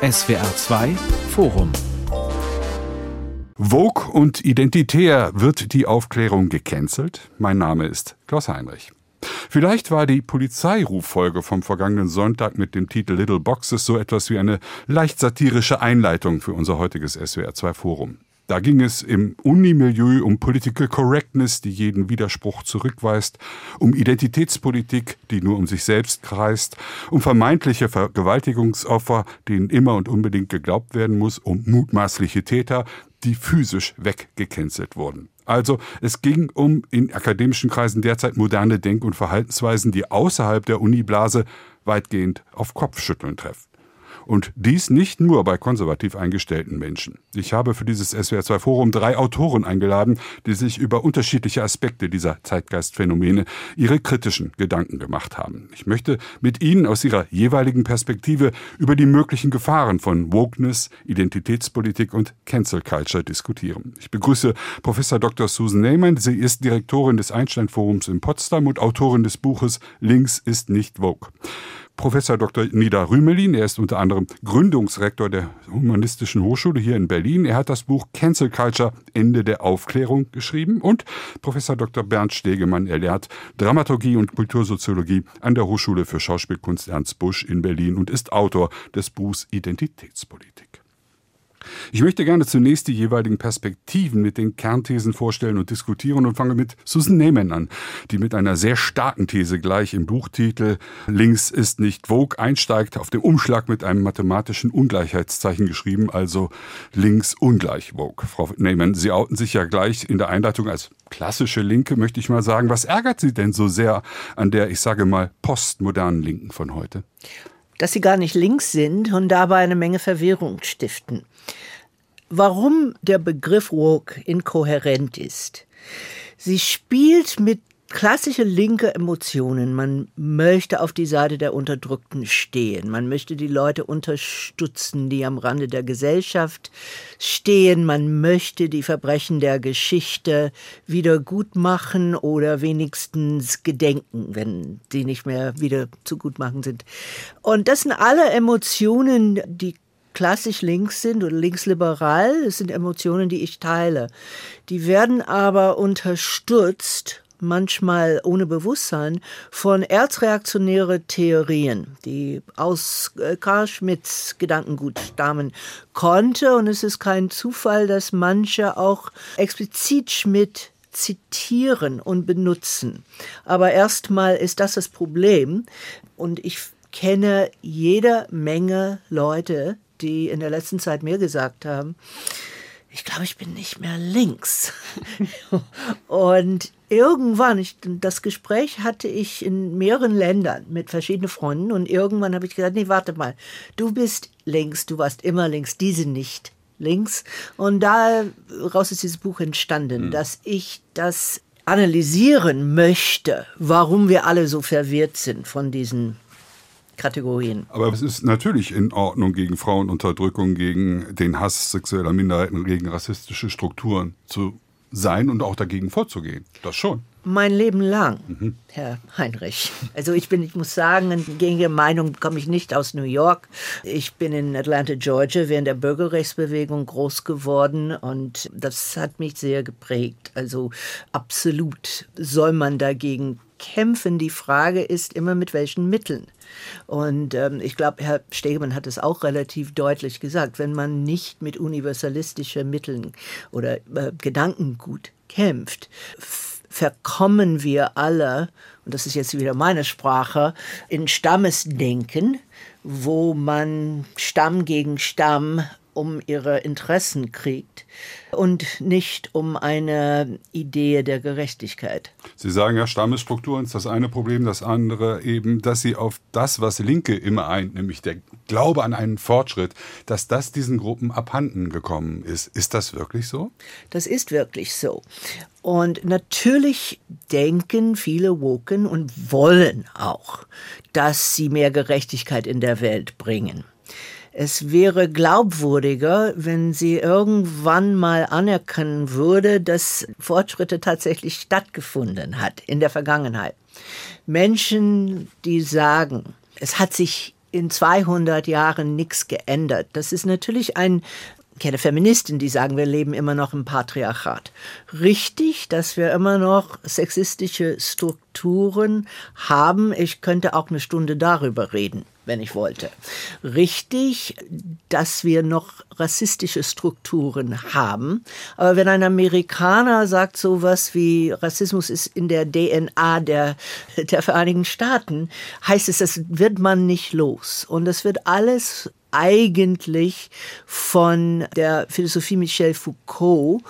SWR 2 Forum Vogue und identitär wird die Aufklärung gecancelt? Mein Name ist Klaus Heinrich. Vielleicht war die Polizeiruffolge vom vergangenen Sonntag mit dem Titel Little Boxes so etwas wie eine leicht satirische Einleitung für unser heutiges SWR 2 Forum. Da ging es im Unimilieu um Political Correctness, die jeden Widerspruch zurückweist, um Identitätspolitik, die nur um sich selbst kreist, um vermeintliche Vergewaltigungsopfer, denen immer und unbedingt geglaubt werden muss, um mutmaßliche Täter, die physisch weggecancelt wurden. Also es ging um in akademischen Kreisen derzeit moderne Denk- und Verhaltensweisen, die außerhalb der Uniblase weitgehend auf Kopfschütteln treffen. Und dies nicht nur bei konservativ eingestellten Menschen. Ich habe für dieses SWR2 Forum drei Autoren eingeladen, die sich über unterschiedliche Aspekte dieser Zeitgeistphänomene ihre kritischen Gedanken gemacht haben. Ich möchte mit Ihnen aus Ihrer jeweiligen Perspektive über die möglichen Gefahren von Wokeness, Identitätspolitik und Cancel Culture diskutieren. Ich begrüße Professor Dr. Susan Neyman. Sie ist Direktorin des Einstein Forums in Potsdam und Autorin des Buches Links ist nicht Vogue. Professor Dr. Nida Rümelin. Er ist unter anderem Gründungsrektor der Humanistischen Hochschule hier in Berlin. Er hat das Buch Cancel Culture Ende der Aufklärung geschrieben. Und Professor Dr. Bernd Stegemann. Er lehrt Dramaturgie und Kultursoziologie an der Hochschule für Schauspielkunst Ernst Busch in Berlin und ist Autor des Buchs Identitätspolitik. Ich möchte gerne zunächst die jeweiligen Perspektiven mit den Kernthesen vorstellen und diskutieren und fange mit Susan Neyman an, die mit einer sehr starken These gleich im Buchtitel Links ist nicht Vogue einsteigt, auf dem Umschlag mit einem mathematischen Ungleichheitszeichen geschrieben, also links ungleich Vogue. Frau Neyman, Sie outen sich ja gleich in der Einleitung als klassische Linke, möchte ich mal sagen. Was ärgert Sie denn so sehr an der, ich sage mal, postmodernen Linken von heute? dass sie gar nicht links sind und dabei eine Menge Verwirrung stiften. Warum der Begriff woke inkohärent ist. Sie spielt mit klassische linke Emotionen. Man möchte auf die Seite der Unterdrückten stehen. Man möchte die Leute unterstützen, die am Rande der Gesellschaft stehen. Man möchte die Verbrechen der Geschichte wieder gut machen oder wenigstens gedenken, wenn sie nicht mehr wieder zu gut machen sind. Und das sind alle Emotionen, die klassisch links sind oder linksliberal. Das sind Emotionen, die ich teile. Die werden aber unterstützt manchmal ohne Bewusstsein, von erzreaktionäre Theorien, die aus äh, Karl Schmidts Gedankengut stammen konnte. Und es ist kein Zufall, dass manche auch explizit Schmidt zitieren und benutzen. Aber erstmal ist das das Problem. Und ich kenne jede Menge Leute, die in der letzten Zeit mir gesagt haben, ich glaube, ich bin nicht mehr links. und irgendwann, ich, das Gespräch hatte ich in mehreren Ländern mit verschiedenen Freunden und irgendwann habe ich gesagt, nee, warte mal, du bist links, du warst immer links, diese nicht links. Und daraus ist dieses Buch entstanden, mhm. dass ich das analysieren möchte, warum wir alle so verwirrt sind von diesen Kategorien. Aber es ist natürlich in Ordnung, gegen Frauenunterdrückung, gegen den Hass sexueller Minderheiten, gegen rassistische Strukturen zu sein und auch dagegen vorzugehen. Das schon. Mein Leben lang, mhm. Herr Heinrich. Also ich bin, ich muss sagen, in gängige Meinung komme ich nicht aus New York. Ich bin in Atlanta, Georgia, während der Bürgerrechtsbewegung groß geworden und das hat mich sehr geprägt. Also absolut soll man dagegen kämpfen. Die Frage ist immer mit welchen Mitteln. Und ähm, ich glaube, Herr Stegemann hat es auch relativ deutlich gesagt, wenn man nicht mit universalistischen Mitteln oder äh, Gedankengut kämpft, verkommen wir alle, und das ist jetzt wieder meine Sprache, in Stammesdenken, wo man Stamm gegen Stamm um ihre Interessen kriegt und nicht um eine Idee der Gerechtigkeit. Sie sagen ja, Stammesstrukturen ist das eine Problem, das andere eben, dass sie auf das, was Linke immer eint, nämlich der Glaube an einen Fortschritt, dass das diesen Gruppen abhanden gekommen ist. Ist das wirklich so? Das ist wirklich so. Und natürlich denken viele Woken und wollen auch, dass sie mehr Gerechtigkeit in der Welt bringen. Es wäre glaubwürdiger, wenn sie irgendwann mal anerkennen würde, dass Fortschritte tatsächlich stattgefunden hat in der Vergangenheit. Menschen, die sagen, es hat sich in 200 Jahren nichts geändert. Das ist natürlich ein ich kenne Feministinnen, die sagen, wir leben immer noch im Patriarchat. Richtig, dass wir immer noch sexistische Strukturen haben. Ich könnte auch eine Stunde darüber reden, wenn ich wollte. Richtig, dass wir noch rassistische Strukturen haben. Aber wenn ein Amerikaner sagt sowas wie Rassismus ist in der DNA der, der Vereinigten Staaten, heißt es, das wird man nicht los. Und das wird alles eigentlich von der Philosophie Michel Foucault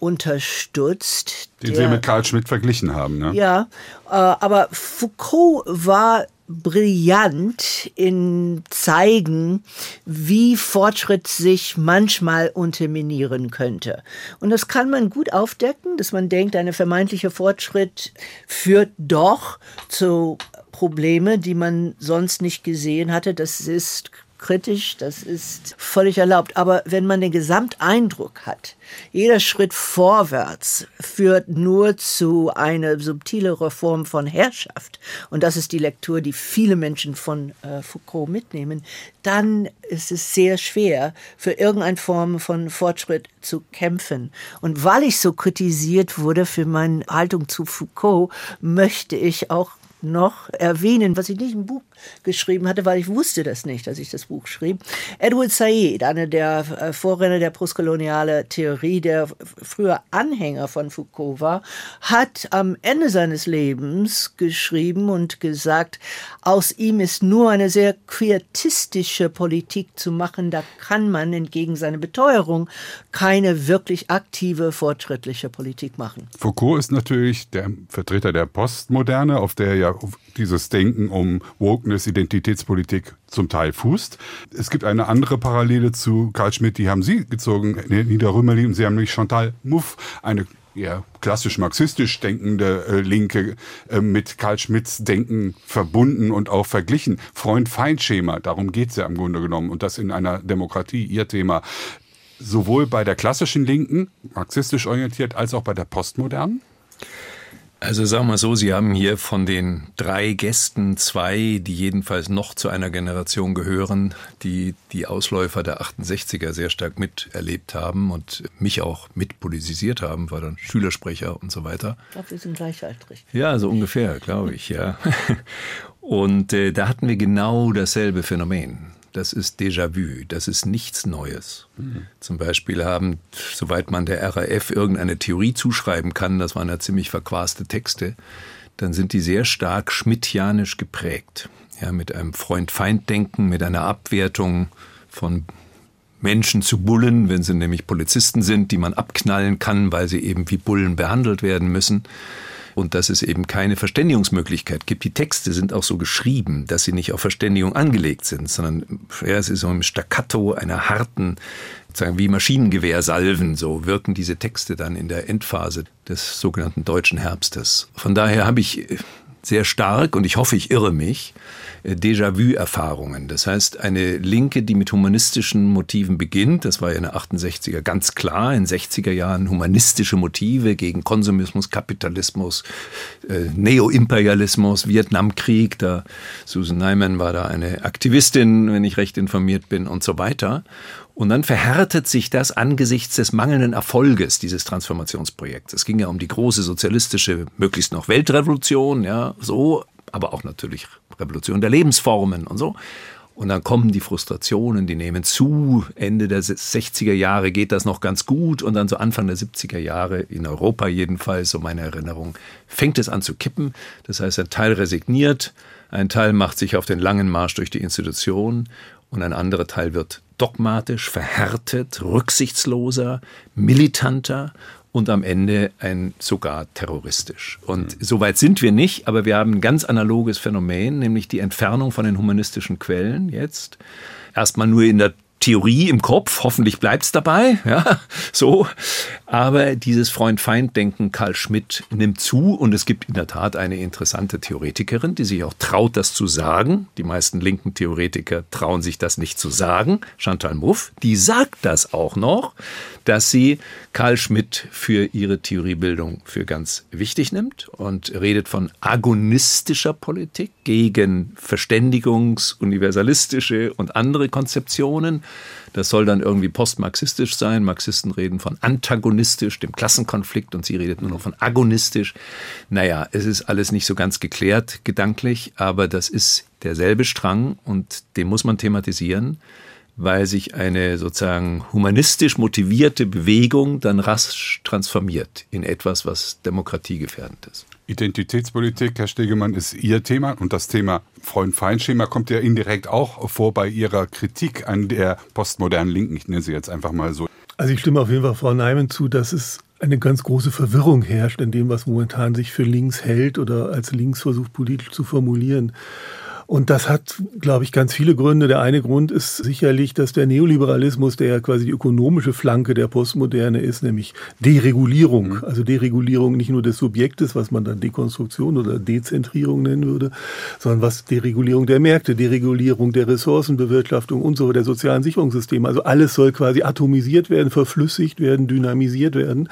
unterstützt. Den Sie mit Karl Schmidt verglichen haben, ne? Ja, äh, aber Foucault war brillant in zeigen, wie Fortschritt sich manchmal unterminieren könnte. Und das kann man gut aufdecken, dass man denkt, ein vermeintlicher Fortschritt führt doch zu Probleme, die man sonst nicht gesehen hatte. Das ist kritisch, das ist völlig erlaubt. Aber wenn man den Gesamteindruck hat, jeder Schritt vorwärts führt nur zu einer subtileren Form von Herrschaft, und das ist die Lektur, die viele Menschen von äh, Foucault mitnehmen, dann ist es sehr schwer, für irgendeine Form von Fortschritt zu kämpfen. Und weil ich so kritisiert wurde für meine Haltung zu Foucault, möchte ich auch noch erwähnen, was ich nicht im Buch geschrieben hatte, weil ich wusste das nicht, als ich das Buch schrieb. Edward Said, einer der äh, Vorrenner der postkoloniale Theorie, der früher Anhänger von Foucault war, hat am Ende seines Lebens geschrieben und gesagt, aus ihm ist nur eine sehr quietistische Politik zu machen, da kann man entgegen seiner Beteuerung keine wirklich aktive, fortschrittliche Politik machen. Foucault ist natürlich der Vertreter der Postmoderne, auf der ja dieses Denken um Wokeness, Identitätspolitik zum Teil fußt. Es gibt eine andere Parallele zu Karl Schmidt, die haben Sie gezogen, Niederrömerli, Sie haben nämlich Chantal Mouffe, eine ja, klassisch marxistisch denkende äh, Linke äh, mit Karl Schmidts Denken verbunden und auch verglichen. Freund-Feind-Schema, darum geht es ja im Grunde genommen. Und das in einer Demokratie, Ihr Thema. Sowohl bei der klassischen Linken, marxistisch orientiert, als auch bei der postmodernen? Also sagen wir so, Sie haben hier von den drei Gästen zwei, die jedenfalls noch zu einer Generation gehören, die die Ausläufer der 68er sehr stark miterlebt haben und mich auch mitpolitisiert haben, war dann Schülersprecher und so weiter. Ich glaube, wir sind gleichaltrig. Ja, so ungefähr, glaube ich, ja. Und äh, da hatten wir genau dasselbe Phänomen das ist Déjà-vu, das ist nichts Neues. Mhm. Zum Beispiel haben, soweit man der RAF irgendeine Theorie zuschreiben kann, das waren ja ziemlich verquaste Texte, dann sind die sehr stark schmidtianisch geprägt. Ja, mit einem Freund-Feind-Denken, mit einer Abwertung von Menschen zu Bullen, wenn sie nämlich Polizisten sind, die man abknallen kann, weil sie eben wie Bullen behandelt werden müssen und dass es eben keine Verständigungsmöglichkeit gibt. Die Texte sind auch so geschrieben, dass sie nicht auf Verständigung angelegt sind, sondern ja, es ist so im Staccato einer harten, sozusagen wie Maschinengewehrsalven, so wirken diese Texte dann in der Endphase des sogenannten deutschen Herbstes. Von daher habe ich sehr stark, und ich hoffe, ich irre mich, äh, Déjà-vu-Erfahrungen. Das heißt, eine Linke, die mit humanistischen Motiven beginnt, das war ja in den 68er ganz klar, in 60er Jahren humanistische Motive gegen Konsumismus, Kapitalismus, äh, Neoimperialismus, Vietnamkrieg, da Susan Nyman war da eine Aktivistin, wenn ich recht informiert bin und so weiter. Und dann verhärtet sich das angesichts des mangelnden Erfolges dieses Transformationsprojekts. Es ging ja um die große sozialistische, möglichst noch Weltrevolution, ja, so, aber auch natürlich Revolution der Lebensformen und so. Und dann kommen die Frustrationen, die nehmen zu. Ende der 60er Jahre geht das noch ganz gut und dann so Anfang der 70er Jahre, in Europa jedenfalls, so meine Erinnerung, fängt es an zu kippen. Das heißt, ein Teil resigniert, ein Teil macht sich auf den langen Marsch durch die Institution und ein anderer Teil wird dogmatisch, verhärtet, rücksichtsloser, militanter und am Ende ein sogar terroristisch. Und mhm. so weit sind wir nicht, aber wir haben ein ganz analoges Phänomen, nämlich die Entfernung von den humanistischen Quellen jetzt. Erstmal nur in der Theorie im Kopf, hoffentlich bleibt's dabei, ja, so. Aber dieses Freund-Feind-Denken Karl Schmidt nimmt zu und es gibt in der Tat eine interessante Theoretikerin, die sich auch traut, das zu sagen. Die meisten linken Theoretiker trauen sich das nicht zu sagen. Chantal Mouffe, die sagt das auch noch, dass sie Karl Schmidt für ihre Theoriebildung für ganz wichtig nimmt und redet von agonistischer Politik gegen Verständigungs-, universalistische und andere Konzeptionen. Das soll dann irgendwie postmarxistisch sein. Marxisten reden von antagonistisch, dem Klassenkonflikt, und sie redet nur noch von agonistisch. Naja, es ist alles nicht so ganz geklärt gedanklich, aber das ist derselbe Strang und den muss man thematisieren weil sich eine sozusagen humanistisch motivierte Bewegung dann rasch transformiert in etwas, was demokratiegefährdend ist. Identitätspolitik, Herr Stegemann, ist Ihr Thema und das Thema Freund-Feind-Schema kommt ja indirekt auch vor bei Ihrer Kritik an der postmodernen Linken. Ich nenne sie jetzt einfach mal so. Also ich stimme auf jeden Fall Frau Neiman zu, dass es eine ganz große Verwirrung herrscht in dem, was momentan sich für links hält oder als links versucht politisch zu formulieren. Und das hat, glaube ich, ganz viele Gründe. Der eine Grund ist sicherlich, dass der Neoliberalismus, der ja quasi die ökonomische Flanke der Postmoderne ist, nämlich Deregulierung. Mhm. Also Deregulierung nicht nur des Subjektes, was man dann Dekonstruktion oder Dezentrierung nennen würde, sondern was Deregulierung der Märkte, Deregulierung der Ressourcenbewirtschaftung und so der sozialen Sicherungssysteme. Also alles soll quasi atomisiert werden, verflüssigt werden, dynamisiert werden.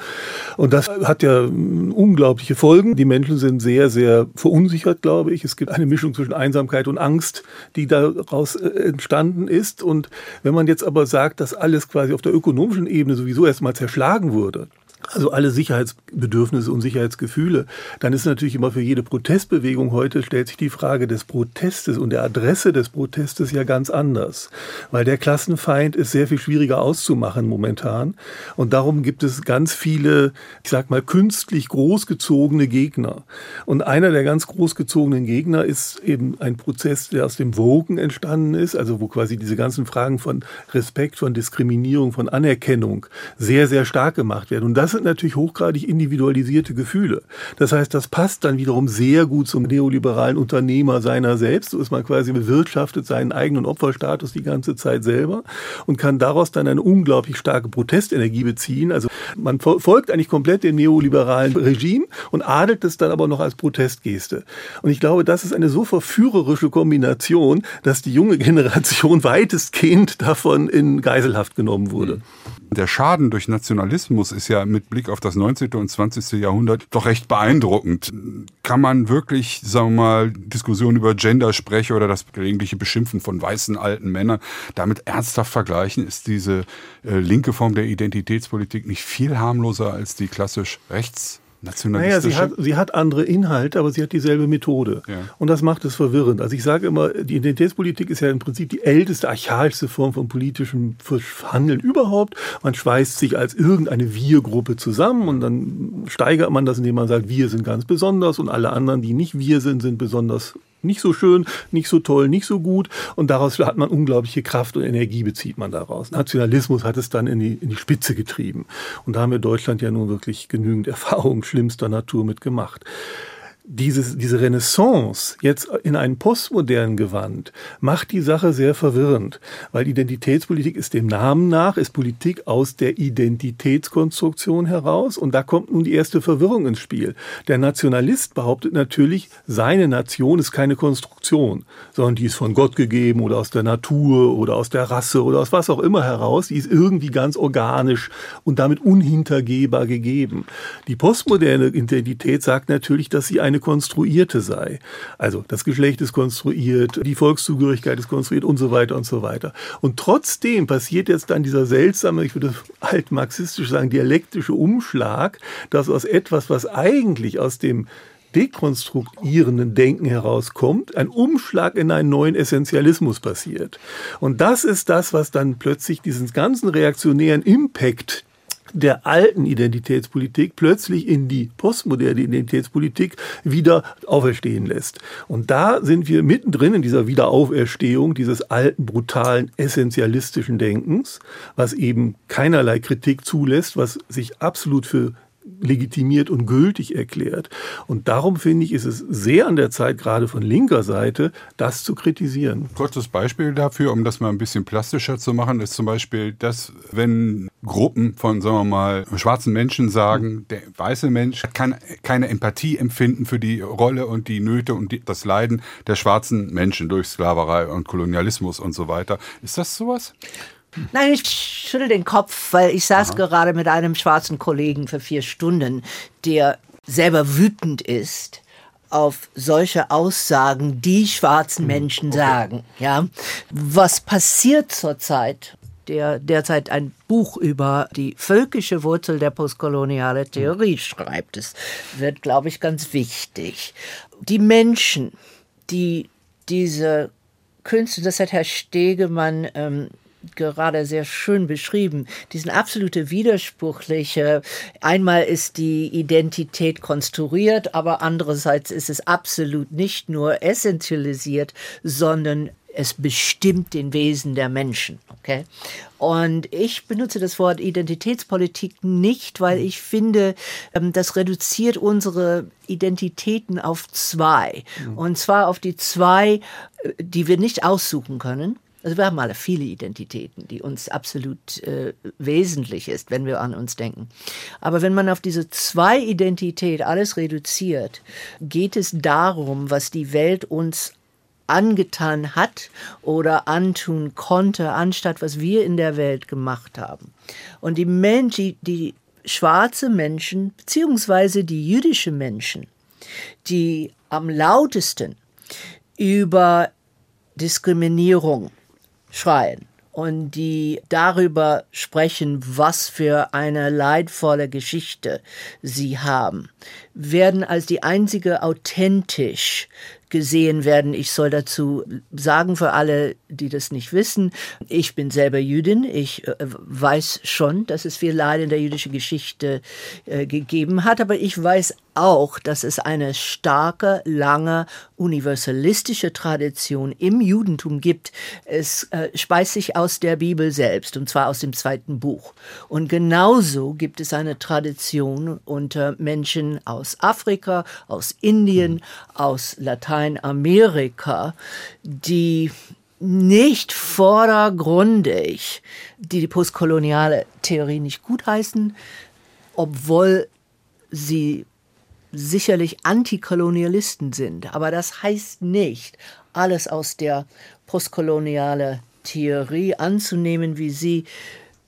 Und das hat ja unglaubliche Folgen. Die Menschen sind sehr, sehr verunsichert, glaube ich. Es gibt eine Mischung zwischen Einsamkeit und Angst, die daraus äh, entstanden ist. Und wenn man jetzt aber sagt, dass alles quasi auf der ökonomischen Ebene sowieso erstmal zerschlagen wurde, also alle Sicherheitsbedürfnisse und Sicherheitsgefühle, dann ist natürlich immer für jede Protestbewegung heute stellt sich die Frage des Protestes und der Adresse des Protestes ja ganz anders, weil der Klassenfeind ist sehr viel schwieriger auszumachen momentan. Und darum gibt es ganz viele, ich sag mal künstlich großgezogene Gegner. Und einer der ganz großgezogenen Gegner ist eben ein Prozess, der aus dem Wogen entstanden ist, also wo quasi diese ganzen Fragen von Respekt, von Diskriminierung, von Anerkennung sehr sehr stark gemacht werden. Und das sind natürlich hochgradig individualisierte Gefühle. Das heißt, das passt dann wiederum sehr gut zum neoliberalen Unternehmer seiner selbst. So ist man quasi bewirtschaftet seinen eigenen Opferstatus die ganze Zeit selber und kann daraus dann eine unglaublich starke Protestenergie beziehen. Also man folgt eigentlich komplett dem neoliberalen Regime und adelt es dann aber noch als Protestgeste. Und ich glaube, das ist eine so verführerische Kombination, dass die junge Generation weitestgehend davon in Geiselhaft genommen wurde. Der Schaden durch Nationalismus ist ja mit Blick auf das 19. und 20. Jahrhundert doch recht beeindruckend. Kann man wirklich, sagen wir mal, Diskussionen über Genderspreche oder das gelegentliche Beschimpfen von weißen alten Männern damit ernsthaft vergleichen? Ist diese äh, linke Form der Identitätspolitik nicht viel harmloser als die klassisch rechts naja, sie hat, sie hat andere Inhalte, aber sie hat dieselbe Methode. Ja. Und das macht es verwirrend. Also ich sage immer, die Identitätspolitik ist ja im Prinzip die älteste, archaischste Form von politischem Handeln überhaupt. Man schweißt sich als irgendeine Wir-Gruppe zusammen und dann steigert man das, indem man sagt, wir sind ganz besonders und alle anderen, die nicht wir sind, sind besonders nicht so schön, nicht so toll, nicht so gut. Und daraus hat man unglaubliche Kraft und Energie bezieht man daraus. Nationalismus hat es dann in die, in die Spitze getrieben. Und da haben wir Deutschland ja nun wirklich genügend Erfahrungen schlimmster Natur mitgemacht dieses, diese Renaissance jetzt in einen postmodernen Gewand macht die Sache sehr verwirrend, weil Identitätspolitik ist dem Namen nach, ist Politik aus der Identitätskonstruktion heraus und da kommt nun die erste Verwirrung ins Spiel. Der Nationalist behauptet natürlich, seine Nation ist keine Konstruktion, sondern die ist von Gott gegeben oder aus der Natur oder aus der Rasse oder aus was auch immer heraus, die ist irgendwie ganz organisch und damit unhintergehbar gegeben. Die postmoderne Identität sagt natürlich, dass sie eine eine konstruierte sei. Also das Geschlecht ist konstruiert, die Volkszugehörigkeit ist konstruiert und so weiter und so weiter. Und trotzdem passiert jetzt dann dieser seltsame, ich würde altmarxistisch sagen, dialektische Umschlag, dass aus etwas, was eigentlich aus dem dekonstruierenden Denken herauskommt, ein Umschlag in einen neuen Essentialismus passiert. Und das ist das, was dann plötzlich diesen ganzen reaktionären Impact der alten Identitätspolitik plötzlich in die postmoderne Identitätspolitik wieder auferstehen lässt. Und da sind wir mittendrin in dieser Wiederauferstehung dieses alten, brutalen, essentialistischen Denkens, was eben keinerlei Kritik zulässt, was sich absolut für legitimiert und gültig erklärt. Und darum finde ich, ist es sehr an der Zeit, gerade von linker Seite, das zu kritisieren. Kurzes Beispiel dafür, um das mal ein bisschen plastischer zu machen, ist zum Beispiel, dass wenn Gruppen von, sagen wir mal, schwarzen Menschen sagen, der weiße Mensch kann keine Empathie empfinden für die Rolle und die Nöte und die, das Leiden der schwarzen Menschen durch Sklaverei und Kolonialismus und so weiter. Ist das sowas? Nein, ich schüttel den Kopf, weil ich saß Aha. gerade mit einem schwarzen Kollegen für vier Stunden, der selber wütend ist auf solche Aussagen, die schwarzen hm, Menschen okay. sagen. Ja, was passiert zurzeit? Der derzeit ein Buch über die völkische Wurzel der postkoloniale Theorie schreibt. Es wird, glaube ich, ganz wichtig. Die Menschen, die diese Künste, das hat Herr Stegemann ähm, gerade sehr schön beschrieben, diesen absolute widersprüchliche, einmal ist die Identität konstruiert, aber andererseits ist es absolut nicht nur essentialisiert, sondern es bestimmt den Wesen der Menschen. Okay? Und ich benutze das Wort Identitätspolitik nicht, weil ich finde, ähm, das reduziert unsere Identitäten auf zwei. Mhm. Und zwar auf die zwei, äh, die wir nicht aussuchen können. Also wir haben alle viele Identitäten, die uns absolut äh, wesentlich ist, wenn wir an uns denken. Aber wenn man auf diese zwei Identität alles reduziert, geht es darum, was die Welt uns angetan hat oder antun konnte, anstatt was wir in der Welt gemacht haben. Und die Menschen, die schwarze Menschen, beziehungsweise die jüdische Menschen, die am lautesten über Diskriminierung schreien und die darüber sprechen, was für eine leidvolle Geschichte sie haben, werden als die einzige authentisch gesehen werden. Ich soll dazu sagen für alle, die das nicht wissen, ich bin selber Jüdin. Ich äh, weiß schon, dass es viel Leid in der jüdischen Geschichte äh, gegeben hat, aber ich weiß auch, dass es eine starke, lange universalistische Tradition im Judentum gibt. Es äh, speist sich aus der Bibel selbst, und zwar aus dem zweiten Buch. Und genauso gibt es eine Tradition unter Menschen aus Afrika, aus Indien, aus Lateinamerika, die nicht vordergründig die, die postkoloniale Theorie nicht gutheißen, obwohl sie sicherlich Antikolonialisten sind. Aber das heißt nicht, alles aus der postkoloniale Theorie anzunehmen, wie sie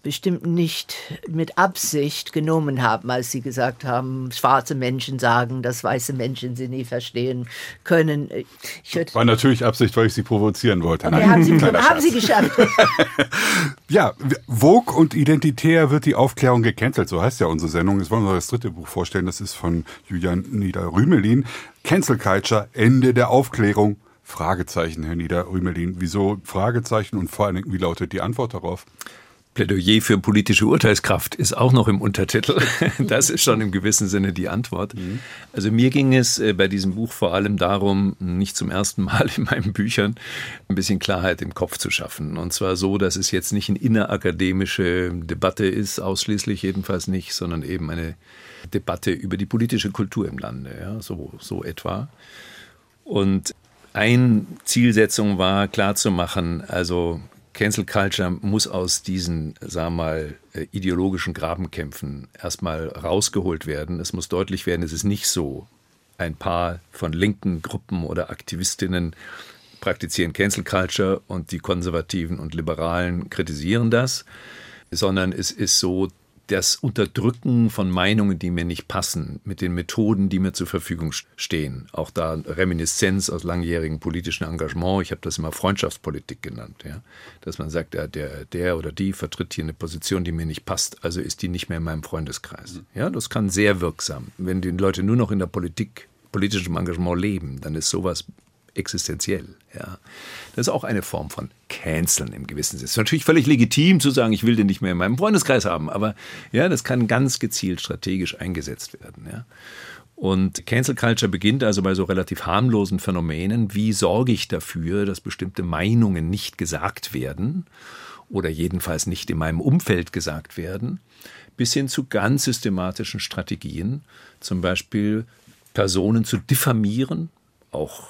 bestimmt nicht mit Absicht genommen haben, als sie gesagt haben, schwarze Menschen sagen, dass weiße Menschen sie nie verstehen können. War natürlich Absicht, weil ich sie provozieren wollte. Okay, haben, sie, haben sie geschafft. ja, Vogue und Identitär wird die Aufklärung gecancelt, so heißt ja unsere Sendung. Jetzt wollen wir das dritte Buch vorstellen, das ist von Julian Nieder-Rümelin. Cancel Culture, Ende der Aufklärung. Fragezeichen, Herr Nieder-Rümelin. Wieso Fragezeichen und vor allem, wie lautet die Antwort darauf? Plädoyer für politische Urteilskraft ist auch noch im Untertitel. Das ist schon im gewissen Sinne die Antwort. Mhm. Also mir ging es äh, bei diesem Buch vor allem darum, nicht zum ersten Mal in meinen Büchern ein bisschen Klarheit im Kopf zu schaffen. Und zwar so, dass es jetzt nicht eine innerakademische Debatte ist, ausschließlich jedenfalls nicht, sondern eben eine Debatte über die politische Kultur im Lande, ja, so, so etwa. Und eine Zielsetzung war klarzumachen, also Cancel Culture muss aus diesen, sagen wir mal, äh, ideologischen Grabenkämpfen erstmal rausgeholt werden. Es muss deutlich werden, es ist nicht so, ein paar von linken Gruppen oder Aktivistinnen praktizieren Cancel Culture und die Konservativen und Liberalen kritisieren das, sondern es ist so, das Unterdrücken von Meinungen, die mir nicht passen, mit den Methoden, die mir zur Verfügung stehen. Auch da Reminiszenz aus langjährigem politischen Engagement. Ich habe das immer Freundschaftspolitik genannt. Ja? Dass man sagt, ja, der, der oder die vertritt hier eine Position, die mir nicht passt, also ist die nicht mehr in meinem Freundeskreis. Ja, das kann sehr wirksam. Wenn die Leute nur noch in der Politik, politischem Engagement leben, dann ist sowas existenziell. Ja. Das ist auch eine Form von Canceln im gewissen Sinne. Es ist natürlich völlig legitim zu sagen, ich will den nicht mehr in meinem Freundeskreis haben, aber ja, das kann ganz gezielt strategisch eingesetzt werden. Ja. Und Cancel Culture beginnt also bei so relativ harmlosen Phänomenen. Wie sorge ich dafür, dass bestimmte Meinungen nicht gesagt werden? oder jedenfalls nicht in meinem Umfeld gesagt werden, bis hin zu ganz systematischen Strategien, zum Beispiel Personen zu diffamieren, auch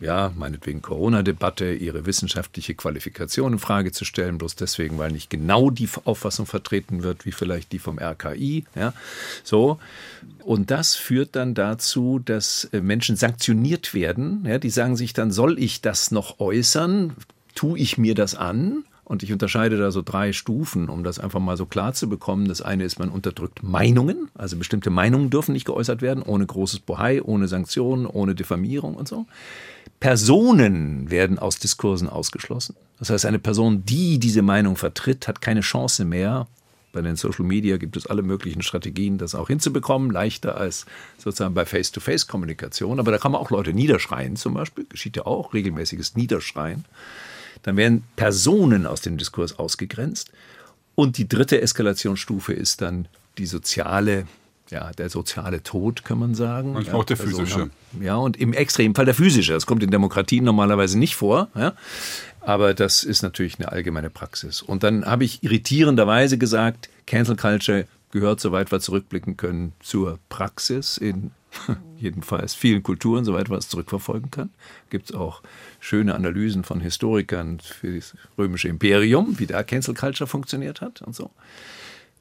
ja, meinetwegen Corona-Debatte, ihre wissenschaftliche Qualifikation in Frage zu stellen, bloß deswegen, weil nicht genau die Auffassung vertreten wird, wie vielleicht die vom RKI, ja, so. Und das führt dann dazu, dass äh, Menschen sanktioniert werden, ja, die sagen sich dann, soll ich das noch äußern? Tue ich mir das an? Und ich unterscheide da so drei Stufen, um das einfach mal so klar zu bekommen. Das eine ist, man unterdrückt Meinungen, also bestimmte Meinungen dürfen nicht geäußert werden, ohne großes Bohai, ohne Sanktionen, ohne Diffamierung und so. Personen werden aus Diskursen ausgeschlossen. Das heißt, eine Person, die diese Meinung vertritt, hat keine Chance mehr. Bei den Social Media gibt es alle möglichen Strategien, das auch hinzubekommen, leichter als sozusagen bei Face-to-Face-Kommunikation. Aber da kann man auch Leute niederschreien, zum Beispiel, geschieht ja auch regelmäßiges Niederschreien. Dann werden Personen aus dem Diskurs ausgegrenzt. Und die dritte Eskalationsstufe ist dann die soziale ja, der soziale Tod, kann man sagen. Manchmal ja, auch der physische. Haben, ja, und im Extremfall der physische. Das kommt in Demokratien normalerweise nicht vor. Ja. Aber das ist natürlich eine allgemeine Praxis. Und dann habe ich irritierenderweise gesagt, Cancel Culture gehört, soweit wir zurückblicken können, zur Praxis in jedenfalls vielen Kulturen, soweit man es zurückverfolgen kann. Gibt es auch schöne Analysen von Historikern für das römische Imperium, wie da Cancel Culture funktioniert hat und so.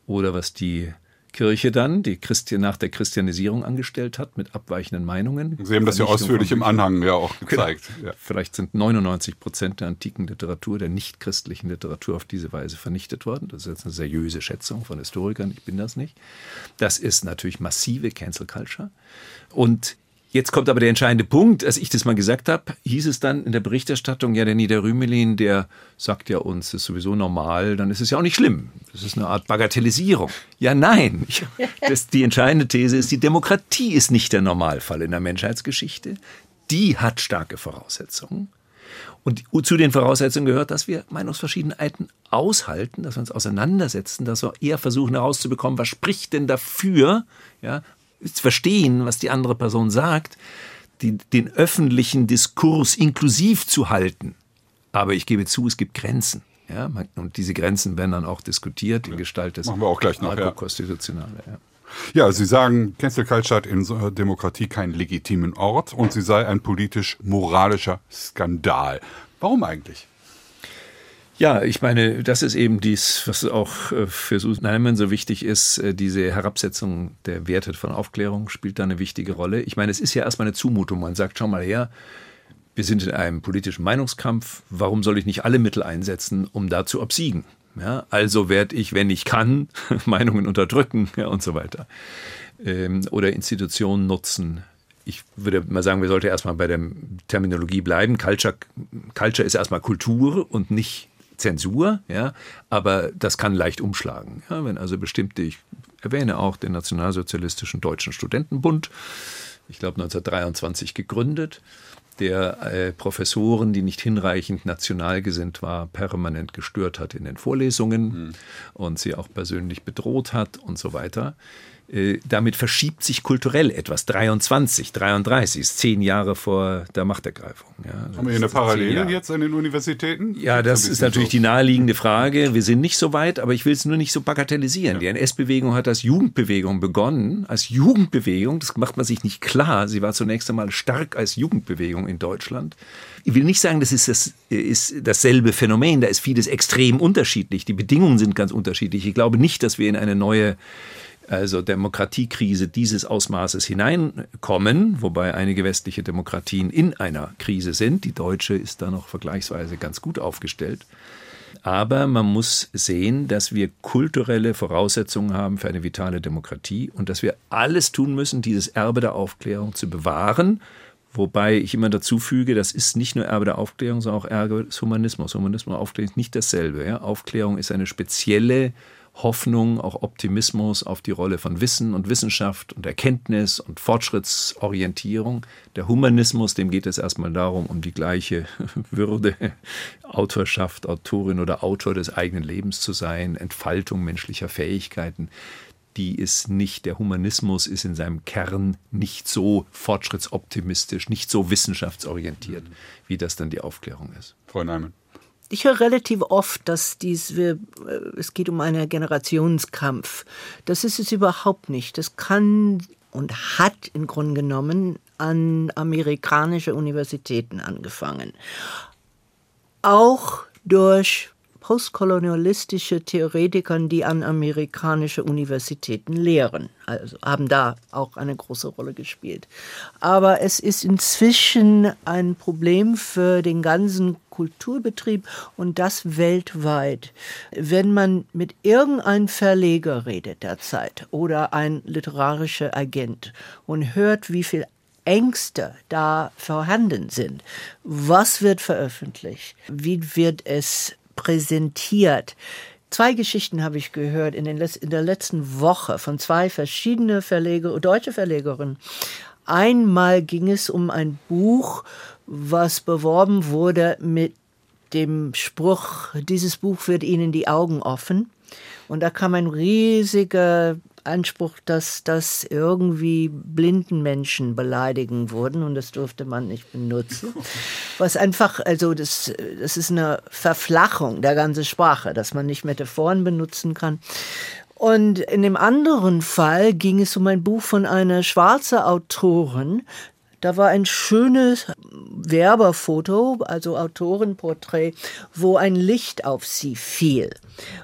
Oder was die Kirche dann, die Christi nach der Christianisierung angestellt hat, mit abweichenden Meinungen. Sie haben das ja ausführlich im Anhang ja auch genau. gezeigt. Genau. Ja. Vielleicht sind 99 Prozent der antiken Literatur, der nichtchristlichen Literatur auf diese Weise vernichtet worden. Das ist jetzt eine seriöse Schätzung von Historikern, ich bin das nicht. Das ist natürlich massive Cancel Culture. Und Jetzt kommt aber der entscheidende Punkt. Als ich das mal gesagt habe, hieß es dann in der Berichterstattung, ja, der Niederrümelin, der sagt ja uns, das ist sowieso normal, dann ist es ja auch nicht schlimm. Das ist eine Art Bagatellisierung. Ja, nein. Das, die entscheidende These ist, die Demokratie ist nicht der Normalfall in der Menschheitsgeschichte. Die hat starke Voraussetzungen. Und zu den Voraussetzungen gehört, dass wir Meinungsverschiedenheiten aushalten, dass wir uns auseinandersetzen, dass wir eher versuchen herauszubekommen, was spricht denn dafür, ja, verstehen, was die andere Person sagt, die, den öffentlichen Diskurs inklusiv zu halten. Aber ich gebe zu, es gibt Grenzen. Ja, und diese Grenzen werden dann auch diskutiert in Gestalt des Machen wir auch gleich noch, ja. Konstitutionale. Ja. Ja, Sie sagen, Cancel Culture hat in Demokratie keinen legitimen Ort und sie sei ein politisch-moralischer Skandal. Warum eigentlich? Ja, ich meine, das ist eben dies, was auch äh, für Susan Heimann so wichtig ist. Äh, diese Herabsetzung der Werte von Aufklärung spielt da eine wichtige Rolle. Ich meine, es ist ja erstmal eine Zumutung. Man sagt, schau mal her, wir sind in einem politischen Meinungskampf. Warum soll ich nicht alle Mittel einsetzen, um da zu obsiegen? Ja, also werde ich, wenn ich kann, Meinungen unterdrücken ja, und so weiter. Ähm, oder Institutionen nutzen. Ich würde mal sagen, wir sollten erstmal bei der Terminologie bleiben. Culture, Culture ist erstmal Kultur und nicht Zensur, ja, aber das kann leicht umschlagen. Ja, wenn also bestimmte, ich erwähne auch den Nationalsozialistischen Deutschen Studentenbund, ich glaube 1923 gegründet, der äh, Professoren, die nicht hinreichend national gesinnt war, permanent gestört hat in den Vorlesungen mhm. und sie auch persönlich bedroht hat und so weiter. Äh, damit verschiebt sich kulturell etwas. 23, 33, ist zehn Jahre vor der Machtergreifung. Ja, Haben wir hier eine Parallele jetzt an den Universitäten? Ja, das ist natürlich so. die naheliegende Frage. Wir sind nicht so weit, aber ich will es nur nicht so bagatellisieren. Ja. Die NS-Bewegung hat als Jugendbewegung begonnen. Als Jugendbewegung, das macht man sich nicht klar. Sie war zunächst einmal stark als Jugendbewegung in Deutschland. Ich will nicht sagen, das ist, das ist dasselbe Phänomen. Da ist vieles extrem unterschiedlich. Die Bedingungen sind ganz unterschiedlich. Ich glaube nicht, dass wir in eine neue also Demokratiekrise dieses Ausmaßes hineinkommen, wobei einige westliche Demokratien in einer Krise sind. Die deutsche ist da noch vergleichsweise ganz gut aufgestellt. Aber man muss sehen, dass wir kulturelle Voraussetzungen haben für eine vitale Demokratie und dass wir alles tun müssen, dieses Erbe der Aufklärung zu bewahren. Wobei ich immer dazu füge, das ist nicht nur Erbe der Aufklärung, sondern auch Erbe des Humanismus. Humanismus und Aufklärung ist nicht dasselbe. Ja? Aufklärung ist eine spezielle Hoffnung, auch Optimismus auf die Rolle von Wissen und Wissenschaft und Erkenntnis und Fortschrittsorientierung. Der Humanismus, dem geht es erstmal darum, um die gleiche Würde, Autorschaft, Autorin oder Autor des eigenen Lebens zu sein, Entfaltung menschlicher Fähigkeiten. Die ist nicht, der Humanismus ist in seinem Kern nicht so fortschrittsoptimistisch, nicht so wissenschaftsorientiert, wie das dann die Aufklärung ist. Frau Neumann. Ich höre relativ oft, dass dies, wir, äh, es geht um einen Generationskampf. Das ist es überhaupt nicht. Das kann und hat im Grunde genommen an amerikanische Universitäten angefangen. Auch durch postkolonialistische Theoretikern, die an amerikanische Universitäten lehren. Also haben da auch eine große Rolle gespielt. Aber es ist inzwischen ein Problem für den ganzen Kulturbetrieb und das weltweit. Wenn man mit irgendeinem Verleger redet derzeit oder ein literarischer Agent und hört, wie viel Ängste da vorhanden sind. Was wird veröffentlicht? Wie wird es präsentiert. Zwei Geschichten habe ich gehört in, den, in der letzten Woche von zwei verschiedenen Verleger, deutsche Verlegerinnen. Einmal ging es um ein Buch, was beworben wurde mit dem Spruch, dieses Buch wird Ihnen die Augen offen. Und da kam ein riesiger Anspruch, dass das irgendwie blinden Menschen beleidigen wurden und das durfte man nicht benutzen. Was einfach, also das, das ist eine Verflachung der ganzen Sprache, dass man nicht Metaphoren benutzen kann. Und in dem anderen Fall ging es um ein Buch von einer schwarzen Autorin, da war ein schönes Werberfoto, also Autorenporträt, wo ein Licht auf sie fiel.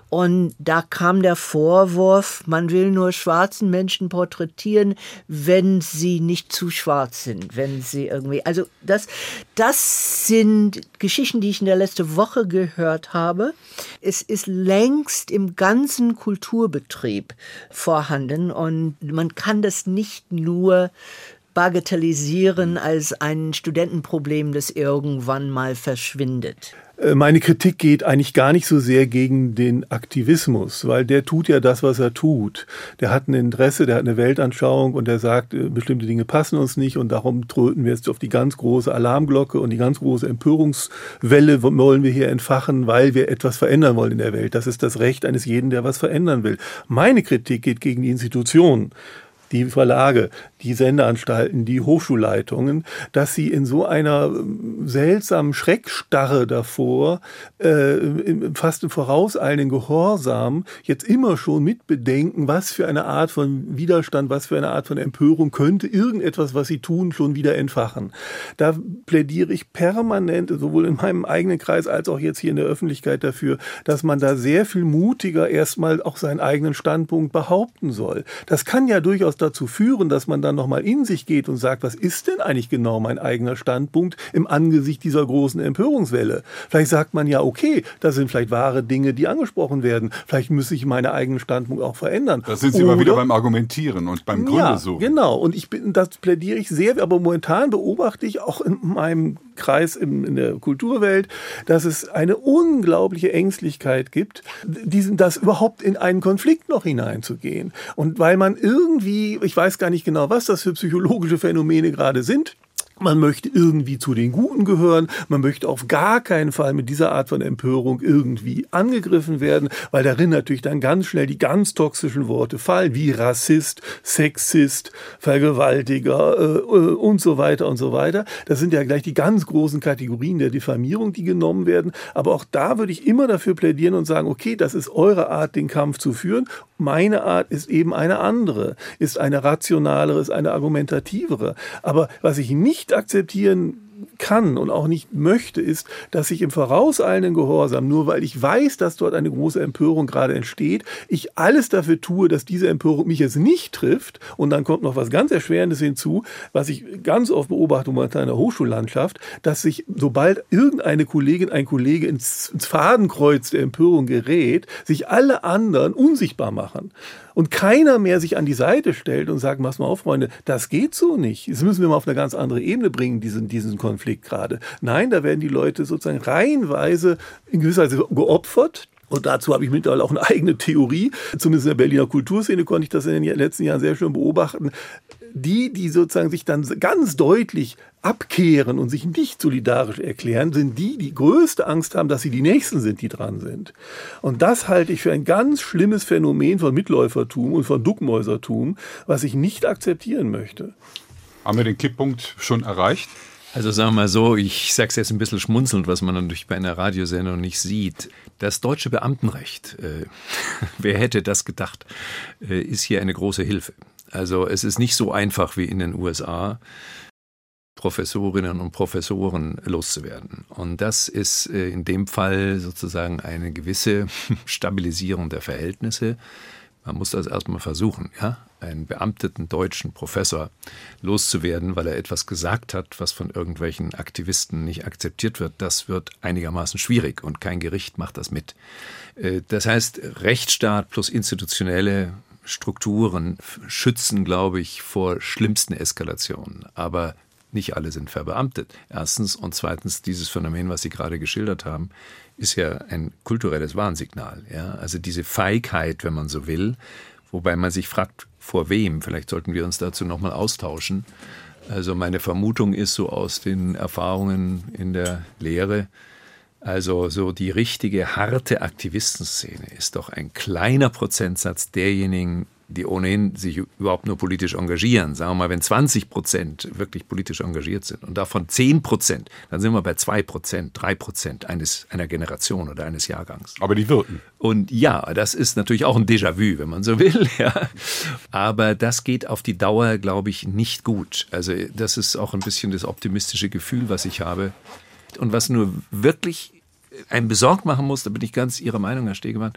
Und da kam der Vorwurf, man will nur schwarzen Menschen porträtieren, wenn sie nicht zu schwarz sind, wenn sie irgendwie, also das, das sind Geschichten, die ich in der letzten Woche gehört habe. Es ist längst im ganzen Kulturbetrieb vorhanden und man kann das nicht nur bagatellisieren als ein Studentenproblem, das irgendwann mal verschwindet. Äh, meine Kritik geht eigentlich gar nicht so sehr gegen den Aktivismus, weil der tut ja das, was er tut. Der hat ein Interesse, der hat eine Weltanschauung und der sagt, äh, bestimmte Dinge passen uns nicht und darum tröten wir jetzt auf die ganz große Alarmglocke und die ganz große Empörungswelle wollen wir hier entfachen, weil wir etwas verändern wollen in der Welt. Das ist das Recht eines jeden, der was verändern will. Meine Kritik geht gegen die Institutionen die Verlage, die Sendeanstalten, die Hochschulleitungen, dass sie in so einer ähm, seltsamen Schreckstarre davor, äh, fast im vorauseilenden Gehorsam, jetzt immer schon mitbedenken, was für eine Art von Widerstand, was für eine Art von Empörung könnte irgendetwas, was sie tun, schon wieder entfachen. Da plädiere ich permanent, sowohl in meinem eigenen Kreis als auch jetzt hier in der Öffentlichkeit dafür, dass man da sehr viel mutiger erstmal auch seinen eigenen Standpunkt behaupten soll. Das kann ja durchaus dazu führen, dass man dann nochmal in sich geht und sagt, was ist denn eigentlich genau mein eigener Standpunkt im Angesicht dieser großen Empörungswelle? Vielleicht sagt man ja, okay, das sind vielleicht wahre Dinge, die angesprochen werden. Vielleicht müsste ich meinen eigenen Standpunkt auch verändern. Da sind Sie Oder, immer wieder beim Argumentieren und beim Gründe ja, suchen. Genau. Und ich bin, das plädiere ich sehr, aber momentan beobachte ich auch in meinem Kreis in, in der Kulturwelt, dass es eine unglaubliche Ängstlichkeit gibt, diesen, das überhaupt in einen Konflikt noch hineinzugehen. Und weil man irgendwie, ich weiß gar nicht genau, was das für psychologische Phänomene gerade sind, man möchte irgendwie zu den Guten gehören. Man möchte auf gar keinen Fall mit dieser Art von Empörung irgendwie angegriffen werden, weil darin natürlich dann ganz schnell die ganz toxischen Worte fallen, wie Rassist, Sexist, Vergewaltiger äh, äh, und so weiter und so weiter. Das sind ja gleich die ganz großen Kategorien der Diffamierung, die genommen werden. Aber auch da würde ich immer dafür plädieren und sagen, okay, das ist eure Art, den Kampf zu führen. Meine Art ist eben eine andere, ist eine rationalere, ist eine argumentativere. Aber was ich nicht nicht akzeptieren kann und auch nicht möchte, ist, dass ich im vorauseilenden Gehorsam, nur weil ich weiß, dass dort eine große Empörung gerade entsteht, ich alles dafür tue, dass diese Empörung mich jetzt nicht trifft. Und dann kommt noch was ganz Erschwerendes hinzu, was ich ganz oft beobachte momentan in der Hochschullandschaft, dass sich, sobald irgendeine Kollegin, ein Kollege ins, ins Fadenkreuz der Empörung gerät, sich alle anderen unsichtbar machen und keiner mehr sich an die Seite stellt und sagt, mach's mal auf, Freunde, das geht so nicht. Das müssen wir mal auf eine ganz andere Ebene bringen, diesen, diesen Konflikt gerade. Nein, da werden die Leute sozusagen reihenweise in gewisser Weise geopfert. Und dazu habe ich mittlerweile auch eine eigene Theorie. Zumindest in der Berliner Kulturszene konnte ich das in den letzten Jahren sehr schön beobachten. Die, die sozusagen sich dann ganz deutlich abkehren und sich nicht solidarisch erklären, sind die, die größte Angst haben, dass sie die Nächsten sind, die dran sind. Und das halte ich für ein ganz schlimmes Phänomen von Mitläufertum und von Duckmäusertum, was ich nicht akzeptieren möchte. Haben wir den Kipppunkt schon erreicht? Also sagen wir mal so, ich sage es jetzt ein bisschen schmunzelnd, was man natürlich bei einer Radiosendung nicht sieht. Das deutsche Beamtenrecht, äh, wer hätte das gedacht, äh, ist hier eine große Hilfe. Also es ist nicht so einfach wie in den USA, Professorinnen und Professoren loszuwerden. Und das ist äh, in dem Fall sozusagen eine gewisse Stabilisierung der Verhältnisse. Man muss das erstmal versuchen, ja, einen beamteten deutschen Professor loszuwerden, weil er etwas gesagt hat, was von irgendwelchen Aktivisten nicht akzeptiert wird. Das wird einigermaßen schwierig und kein Gericht macht das mit. Äh, das heißt, Rechtsstaat plus institutionelle Strukturen schützen, glaube ich, vor schlimmsten Eskalationen. Aber nicht alle sind verbeamtet. Erstens und zweitens dieses Phänomen, was Sie gerade geschildert haben, ist ja ein kulturelles Warnsignal. Ja? Also diese Feigheit, wenn man so will, wobei man sich fragt, vor wem. Vielleicht sollten wir uns dazu nochmal austauschen. Also meine Vermutung ist so aus den Erfahrungen in der Lehre, also so die richtige harte Aktivistenszene ist doch ein kleiner Prozentsatz derjenigen, die ohnehin sich überhaupt nur politisch engagieren, sagen wir mal, wenn 20 Prozent wirklich politisch engagiert sind und davon 10 Prozent, dann sind wir bei 2 Prozent, 3 Prozent eines, einer Generation oder eines Jahrgangs. Aber die wirken. Und ja, das ist natürlich auch ein Déjà-vu, wenn man so will. Ja. Aber das geht auf die Dauer, glaube ich, nicht gut. Also das ist auch ein bisschen das optimistische Gefühl, was ich habe. Und was nur wirklich einen besorgt machen muss, da bin ich ganz Ihrer Meinung, Herr Stegemann,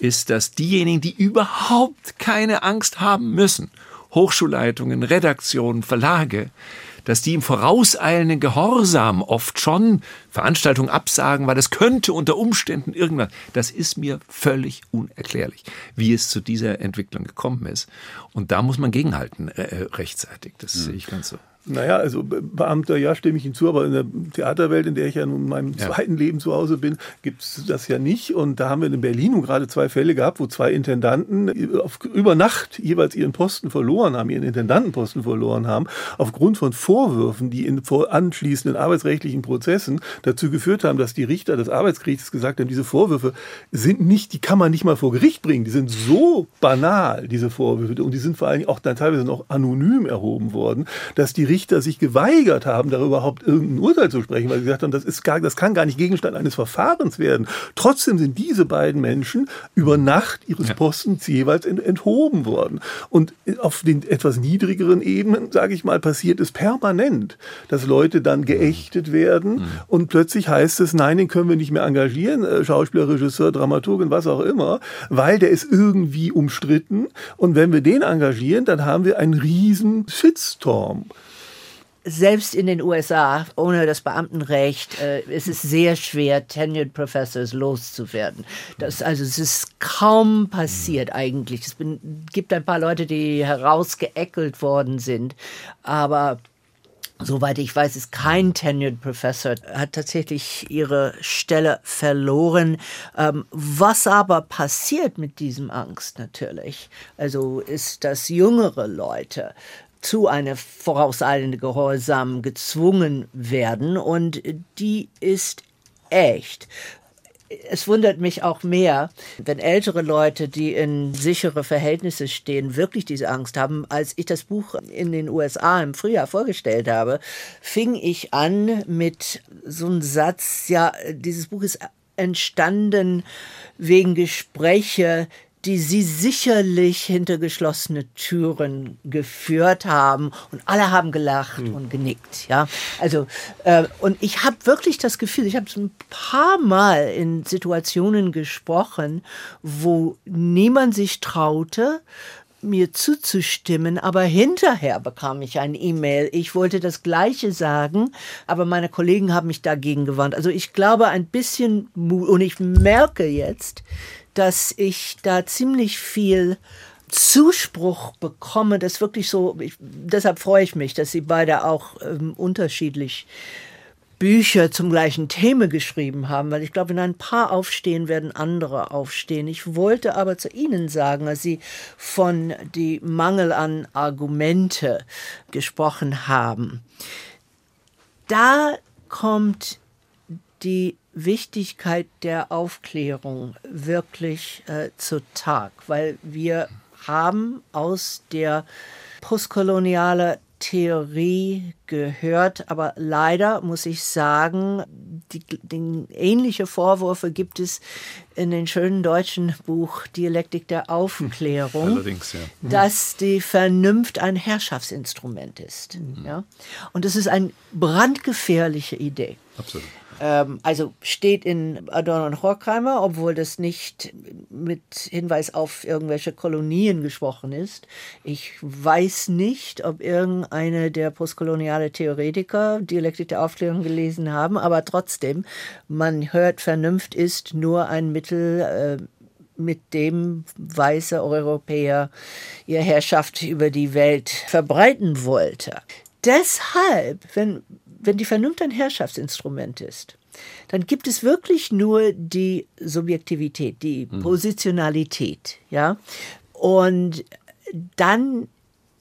ist, dass diejenigen, die überhaupt keine Angst haben müssen, Hochschulleitungen, Redaktionen, Verlage, dass die im vorauseilenden Gehorsam oft schon Veranstaltungen absagen, weil das könnte unter Umständen irgendwas. Das ist mir völlig unerklärlich, wie es zu dieser Entwicklung gekommen ist. Und da muss man gegenhalten äh, äh rechtzeitig. Das mhm. sehe ich ganz so. Naja, also Beamter, ja, stimme ich Ihnen zu, aber in der Theaterwelt, in der ich ja nun in meinem ja. zweiten Leben zu Hause bin, gibt es das ja nicht. Und da haben wir in Berlin nun gerade zwei Fälle gehabt, wo zwei Intendanten auf, über Nacht jeweils ihren Posten verloren haben, ihren Intendantenposten verloren haben, aufgrund von Vorwürfen, die in anschließenden arbeitsrechtlichen Prozessen dazu geführt haben, dass die Richter des Arbeitsgerichts gesagt haben, diese Vorwürfe sind nicht, die kann man nicht mal vor Gericht bringen. Die sind so banal, diese Vorwürfe. Und die sind vor allen Dingen auch dann teilweise noch anonym erhoben worden, dass die Richter Richter sich geweigert haben, darüber überhaupt irgendein Urteil zu sprechen, weil sie gesagt haben, das, ist gar, das kann gar nicht Gegenstand eines Verfahrens werden. Trotzdem sind diese beiden Menschen über Nacht ihres Postens jeweils enthoben worden. Und auf den etwas niedrigeren Ebenen, sage ich mal, passiert es permanent, dass Leute dann geächtet werden mhm. und plötzlich heißt es, nein, den können wir nicht mehr engagieren, äh, Schauspieler, Regisseur, Dramaturgin, was auch immer, weil der ist irgendwie umstritten. Und wenn wir den engagieren, dann haben wir einen riesen Shitstorm selbst in den USA, ohne das Beamtenrecht, äh, ist es sehr schwer, Tenured Professors loszuwerden. Das, also es ist kaum passiert eigentlich. Es bin, gibt ein paar Leute, die herausgeeckelt worden sind, aber Soweit ich weiß, ist kein Tenured Professor, hat tatsächlich ihre Stelle verloren. Ähm, was aber passiert mit diesem Angst natürlich? Also ist, dass jüngere Leute zu einer vorauseilenden Gehorsam gezwungen werden und die ist echt. Es wundert mich auch mehr, wenn ältere Leute, die in sichere Verhältnisse stehen, wirklich diese Angst haben. Als ich das Buch in den USA im Frühjahr vorgestellt habe, fing ich an mit so einem Satz, ja, dieses Buch ist entstanden wegen Gespräche, die sie sicherlich hinter geschlossene Türen geführt haben und alle haben gelacht mhm. und genickt, ja. Also äh, und ich habe wirklich das Gefühl, ich habe ein paar Mal in Situationen gesprochen, wo niemand sich traute, mir zuzustimmen, aber hinterher bekam ich ein E-Mail. Ich wollte das Gleiche sagen, aber meine Kollegen haben mich dagegen gewarnt. Also ich glaube ein bisschen Mut und ich merke jetzt, dass ich da ziemlich viel Zuspruch bekomme. Das wirklich so, ich, deshalb freue ich mich, dass Sie beide auch ähm, unterschiedlich Bücher zum gleichen Thema geschrieben haben, weil ich glaube, wenn ein paar aufstehen, werden andere aufstehen. Ich wollte aber zu Ihnen sagen, als Sie von dem Mangel an Argumente gesprochen haben, da kommt die Wichtigkeit der Aufklärung wirklich äh, zutage, weil wir haben aus der postkoloniale Theorie gehört, aber leider muss ich sagen, die, die, ähnliche Vorwürfe gibt es in dem schönen deutschen Buch Dialektik der Aufklärung, Allerdings, ja. dass die Vernunft ein Herrschaftsinstrument ist. Mhm. Ja? Und das ist eine brandgefährliche Idee. Absolut. Ähm, also steht in Adorno und Horkheimer, obwohl das nicht mit Hinweis auf irgendwelche Kolonien gesprochen ist. Ich weiß nicht, ob irgendeine der postkoloniale Theoretiker Dialektik der Aufklärung gelesen haben, aber trotzdem, man hört, Vernunft ist nur ein Mittel, äh, mit dem weiße Europäer ihre Herrschaft über die Welt verbreiten wollte. Deshalb, wenn wenn die Vernunft ein Herrschaftsinstrument ist, dann gibt es wirklich nur die Subjektivität, die mhm. Positionalität, ja. Und dann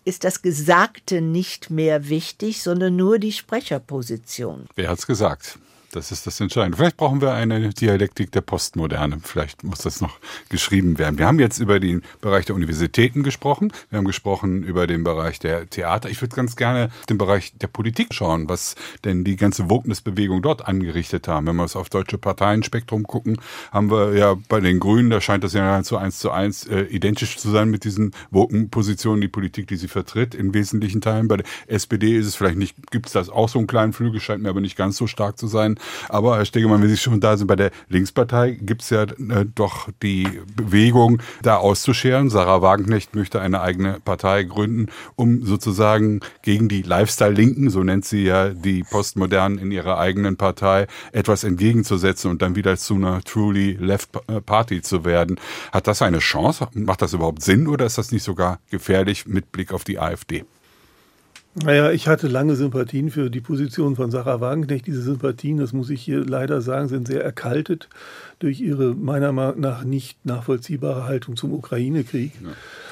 ist das Gesagte nicht mehr wichtig, sondern nur die Sprecherposition. Wer hat's gesagt? Das ist das Entscheidende. Vielleicht brauchen wir eine Dialektik der Postmoderne. Vielleicht muss das noch geschrieben werden. Wir haben jetzt über den Bereich der Universitäten gesprochen. Wir haben gesprochen über den Bereich der Theater. Ich würde ganz gerne den Bereich der Politik schauen, was denn die ganze Wokeness-Bewegung dort angerichtet haben. Wenn wir es auf deutsche Parteienspektrum gucken, haben wir ja bei den Grünen, da scheint das ja zu eins zu eins äh, identisch zu sein mit diesen Woken-Positionen, die Politik, die sie vertritt, in wesentlichen Teilen. Bei der SPD ist es vielleicht nicht, gibt es das auch so einen kleinen Flügel, scheint mir aber nicht ganz so stark zu sein. Aber Herr Stegemann, wenn Sie schon da sind, bei der Linkspartei gibt es ja äh, doch die Bewegung, da auszuscheren. Sarah Wagenknecht möchte eine eigene Partei gründen, um sozusagen gegen die Lifestyle-Linken, so nennt sie ja die Postmodernen in ihrer eigenen Partei, etwas entgegenzusetzen und dann wieder zu einer truly left Party zu werden. Hat das eine Chance? Macht das überhaupt Sinn oder ist das nicht sogar gefährlich mit Blick auf die AfD? Naja, ich hatte lange Sympathien für die Position von Sarah Wagenknecht. Diese Sympathien, das muss ich hier leider sagen, sind sehr erkaltet durch ihre meiner Meinung nach nicht nachvollziehbare Haltung zum Ukraine-Krieg. Ja.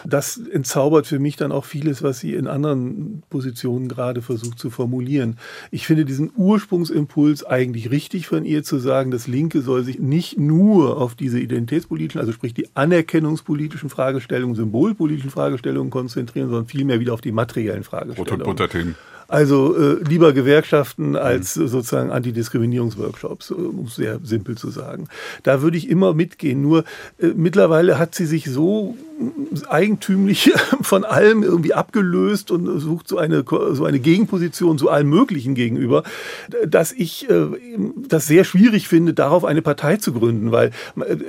Das entzaubert für mich dann auch vieles, was sie in anderen Positionen gerade versucht zu formulieren. Ich finde diesen Ursprungsimpuls eigentlich richtig von ihr zu sagen, das Linke soll sich nicht nur auf diese identitätspolitischen, also sprich die anerkennungspolitischen Fragestellungen, symbolpolitischen Fragestellungen konzentrieren, sondern vielmehr wieder auf die materiellen Fragestellungen. Butterthemen. Also äh, lieber Gewerkschaften als mhm. sozusagen Antidiskriminierungsworkshops, um es sehr simpel zu sagen. Da würde ich immer mitgehen. Nur äh, mittlerweile hat sie sich so eigentümlich von allem irgendwie abgelöst und sucht so eine, so eine Gegenposition zu allem Möglichen gegenüber, dass ich äh, das sehr schwierig finde, darauf eine Partei zu gründen, weil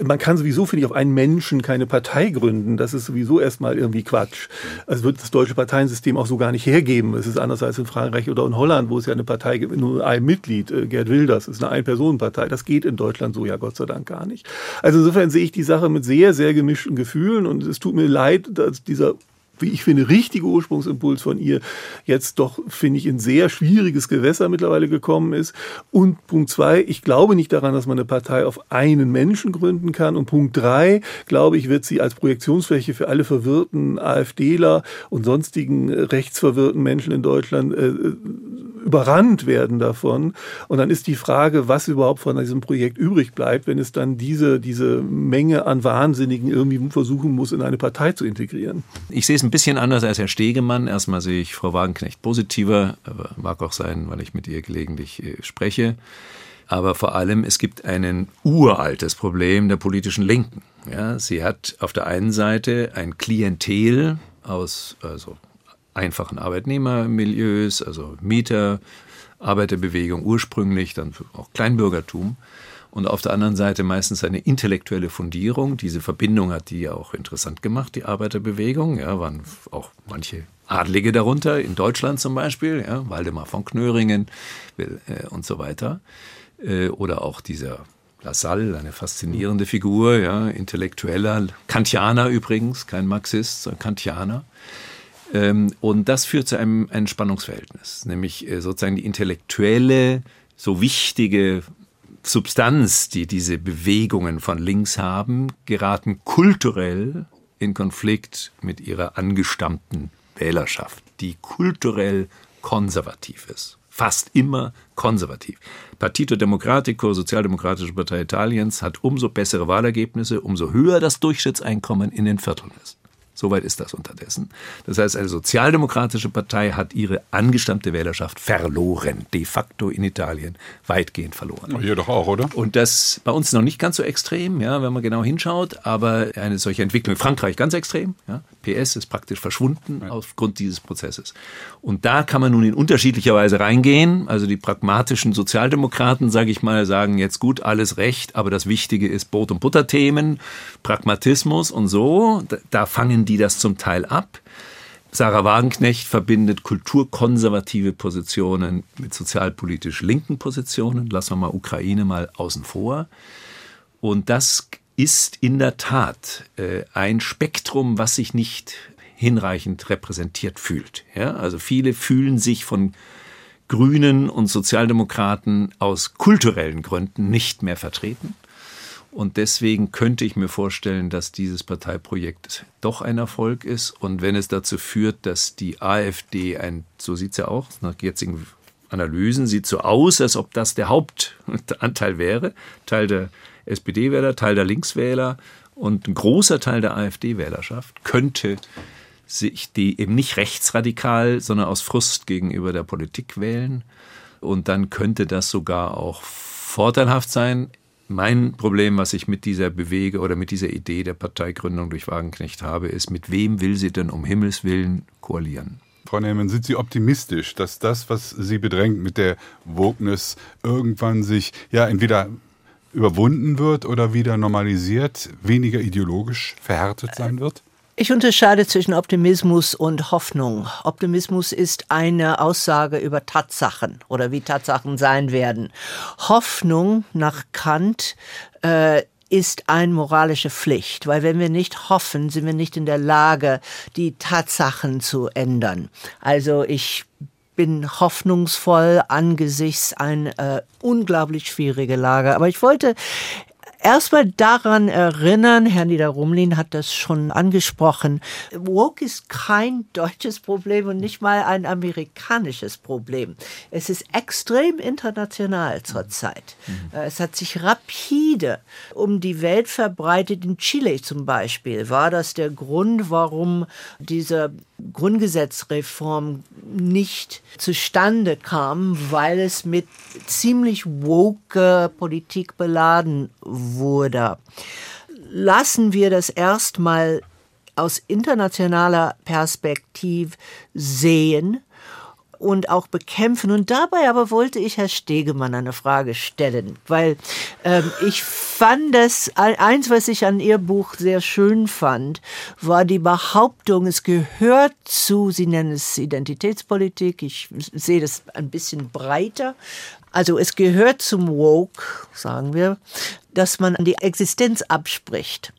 man kann sowieso, finde ich, auf einen Menschen keine Partei gründen. Das ist sowieso erstmal irgendwie Quatsch. Also wird das deutsche Parteiensystem auch so gar nicht hergeben. Es ist anders als in Frankreich oder in Holland, wo es ja eine Partei gibt, nur ein Mitglied, äh, Gerd Wilders, ist eine Ein-Personen-Partei. Das geht in Deutschland so ja Gott sei Dank gar nicht. Also insofern sehe ich die Sache mit sehr, sehr gemischten Gefühlen und es tut mir leid, dass dieser wie ich finde, richtige Ursprungsimpuls von ihr jetzt doch, finde ich, in sehr schwieriges Gewässer mittlerweile gekommen ist. Und Punkt zwei, ich glaube nicht daran, dass man eine Partei auf einen Menschen gründen kann. Und Punkt drei, glaube ich, wird sie als Projektionsfläche für alle verwirrten AfDler und sonstigen rechtsverwirrten Menschen in Deutschland äh, überrannt werden davon. Und dann ist die Frage, was überhaupt von diesem Projekt übrig bleibt, wenn es dann diese, diese Menge an Wahnsinnigen irgendwie versuchen muss, in eine Partei zu integrieren. Ich sehe es ein bisschen anders als Herr Stegemann. Erstmal sehe ich Frau Wagenknecht positiver, aber mag auch sein, weil ich mit ihr gelegentlich äh, spreche. Aber vor allem, es gibt ein uraltes Problem der politischen Linken. Ja, sie hat auf der einen Seite ein Klientel aus also einfachen Arbeitnehmermilieus, also Mieter, Arbeiterbewegung ursprünglich, dann auch Kleinbürgertum. Und auf der anderen Seite meistens eine intellektuelle Fundierung. Diese Verbindung hat die ja auch interessant gemacht, die Arbeiterbewegung. Ja, waren auch manche Adlige darunter, in Deutschland zum Beispiel, ja, Waldemar von Knöringen äh, und so weiter. Äh, oder auch dieser Lassalle, eine faszinierende Figur, ja, intellektueller, Kantianer übrigens, kein Marxist, sondern Kantianer. Ähm, und das führt zu einem, einem Spannungsverhältnis, nämlich äh, sozusagen die intellektuelle, so wichtige Substanz, die diese Bewegungen von links haben, geraten kulturell in Konflikt mit ihrer angestammten Wählerschaft, die kulturell konservativ ist. Fast immer konservativ. Partito Democratico, Sozialdemokratische Partei Italiens, hat umso bessere Wahlergebnisse, umso höher das Durchschnittseinkommen in den Vierteln ist. Soweit ist das unterdessen. Das heißt, eine sozialdemokratische Partei hat ihre angestammte Wählerschaft verloren, de facto in Italien weitgehend verloren. Hier doch auch, oder? Und das bei uns noch nicht ganz so extrem, ja, wenn man genau hinschaut, aber eine solche Entwicklung in Frankreich ganz extrem. Ja. PS ist praktisch verschwunden ja. aufgrund dieses Prozesses. Und da kann man nun in unterschiedlicher Weise reingehen. Also die pragmatischen Sozialdemokraten, sage ich mal, sagen jetzt gut, alles recht, aber das Wichtige ist Brot- und Butterthemen, Pragmatismus und so. Da, da fangen die das zum Teil ab. Sarah Wagenknecht verbindet kulturkonservative Positionen mit sozialpolitisch linken Positionen. Lassen wir mal Ukraine mal außen vor. Und das ist in der Tat äh, ein Spektrum, was sich nicht hinreichend repräsentiert fühlt. Ja? Also viele fühlen sich von Grünen und Sozialdemokraten aus kulturellen Gründen nicht mehr vertreten. Und deswegen könnte ich mir vorstellen, dass dieses Parteiprojekt doch ein Erfolg ist. Und wenn es dazu führt, dass die AfD ein, so sieht es ja auch, nach jetzigen Analysen, sieht so aus, als ob das der Hauptanteil wäre, Teil der SPD-Wähler, Teil der Linkswähler und ein großer Teil der AfD-Wählerschaft könnte sich die eben nicht rechtsradikal, sondern aus Frust gegenüber der Politik wählen. Und dann könnte das sogar auch vorteilhaft sein. Mein Problem, was ich mit dieser Bewege oder mit dieser Idee der Parteigründung durch Wagenknecht habe, ist, mit wem will sie denn um Himmels Willen koalieren? Frau Neyman, sind Sie optimistisch, dass das, was Sie bedrängt mit der Wokeness, irgendwann sich ja entweder überwunden wird oder wieder normalisiert, weniger ideologisch verhärtet sein wird? Ich unterscheide zwischen Optimismus und Hoffnung. Optimismus ist eine Aussage über Tatsachen oder wie Tatsachen sein werden. Hoffnung nach Kant äh, ist eine moralische Pflicht, weil wenn wir nicht hoffen, sind wir nicht in der Lage, die Tatsachen zu ändern. Also ich bin hoffnungsvoll angesichts einer äh, unglaublich schwierige Lage. Aber ich wollte erstmal daran erinnern, Herr Niederrumlin hat das schon angesprochen, Woke ist kein deutsches Problem und nicht mal ein amerikanisches Problem. Es ist extrem international zurzeit. Mhm. Es hat sich rapide um die Welt verbreitet. In Chile zum Beispiel war das der Grund, warum diese Grundgesetzreform nicht zustande kam, weil es mit ziemlich woke Politik beladen wurde. Lassen wir das erstmal aus internationaler Perspektive sehen und auch bekämpfen. Und dabei aber wollte ich Herr Stegemann eine Frage stellen, weil ähm, ich fand das, eins, was ich an Ihr Buch sehr schön fand, war die Behauptung, es gehört zu, Sie nennen es Identitätspolitik, ich sehe das ein bisschen breiter, also es gehört zum Woke, sagen wir, dass man die Existenz abspricht.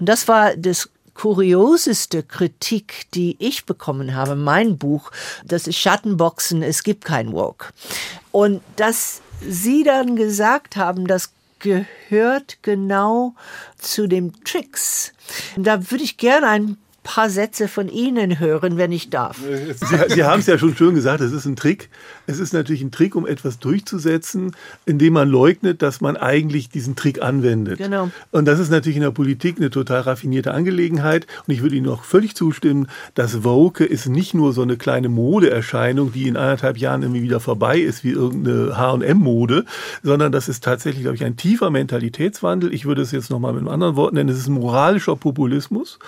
Und das war das kurioseste Kritik, die ich bekommen habe, mein Buch, das ist Schattenboxen, es gibt kein Woke. Und dass Sie dann gesagt haben, das gehört genau zu dem Tricks. Da würde ich gerne ein paar Sätze von Ihnen hören, wenn ich darf. Sie, Sie haben es ja schon schön gesagt, es ist ein Trick. Es ist natürlich ein Trick, um etwas durchzusetzen, indem man leugnet, dass man eigentlich diesen Trick anwendet. Genau. Und das ist natürlich in der Politik eine total raffinierte Angelegenheit. Und ich würde Ihnen auch völlig zustimmen, dass Woke ist nicht nur so eine kleine Modeerscheinung, die in anderthalb Jahren irgendwie wieder vorbei ist, wie irgendeine H&M-Mode, sondern das ist tatsächlich, glaube ich, ein tiefer Mentalitätswandel. Ich würde es jetzt nochmal mit einem anderen Wort nennen. Es ist ein moralischer Populismus,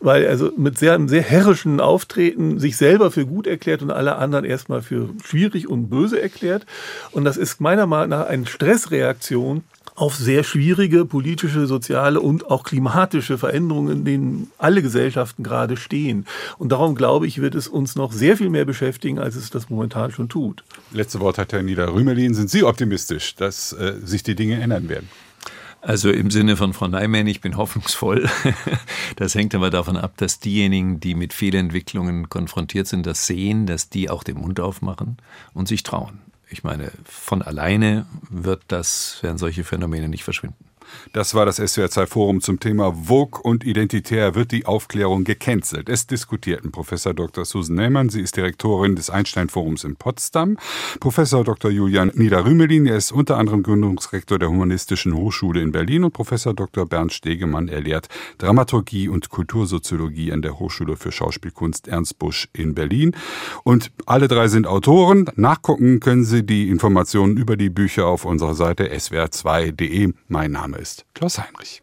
weil er also mit sehr, einem sehr herrischen Auftreten sich selber für gut erklärt und alle anderen erstmal für schwierig und böse erklärt. Und das ist meiner Meinung nach eine Stressreaktion auf sehr schwierige politische, soziale und auch klimatische Veränderungen, in denen alle Gesellschaften gerade stehen. Und darum glaube ich, wird es uns noch sehr viel mehr beschäftigen, als es das momentan schon tut. Letzte Wort hat Herr Nieder Rümelin. Sind Sie optimistisch, dass äh, sich die Dinge ändern werden? Also im Sinne von Frau Neimann, ich bin hoffnungsvoll. Das hängt aber davon ab, dass diejenigen, die mit Fehlentwicklungen konfrontiert sind, das sehen, dass die auch den Mund aufmachen und sich trauen. Ich meine, von alleine wird das, werden solche Phänomene nicht verschwinden. Das war das SWR2 Forum zum Thema Vogue und Identitär wird die Aufklärung gecancelt. Es diskutierten Professor Dr. Susan Neyman, sie ist Direktorin des Einstein Forums in Potsdam, Professor Dr. Julian Niederrümelin, er ist unter anderem Gründungsrektor der Humanistischen Hochschule in Berlin und Professor Dr. Bernd Stegemann, er lehrt Dramaturgie und Kultursoziologie an der Hochschule für Schauspielkunst Ernst Busch in Berlin. Und alle drei sind Autoren. Nachgucken können Sie die Informationen über die Bücher auf unserer Seite swr2.de. Mein Name ist Klaus Heinrich.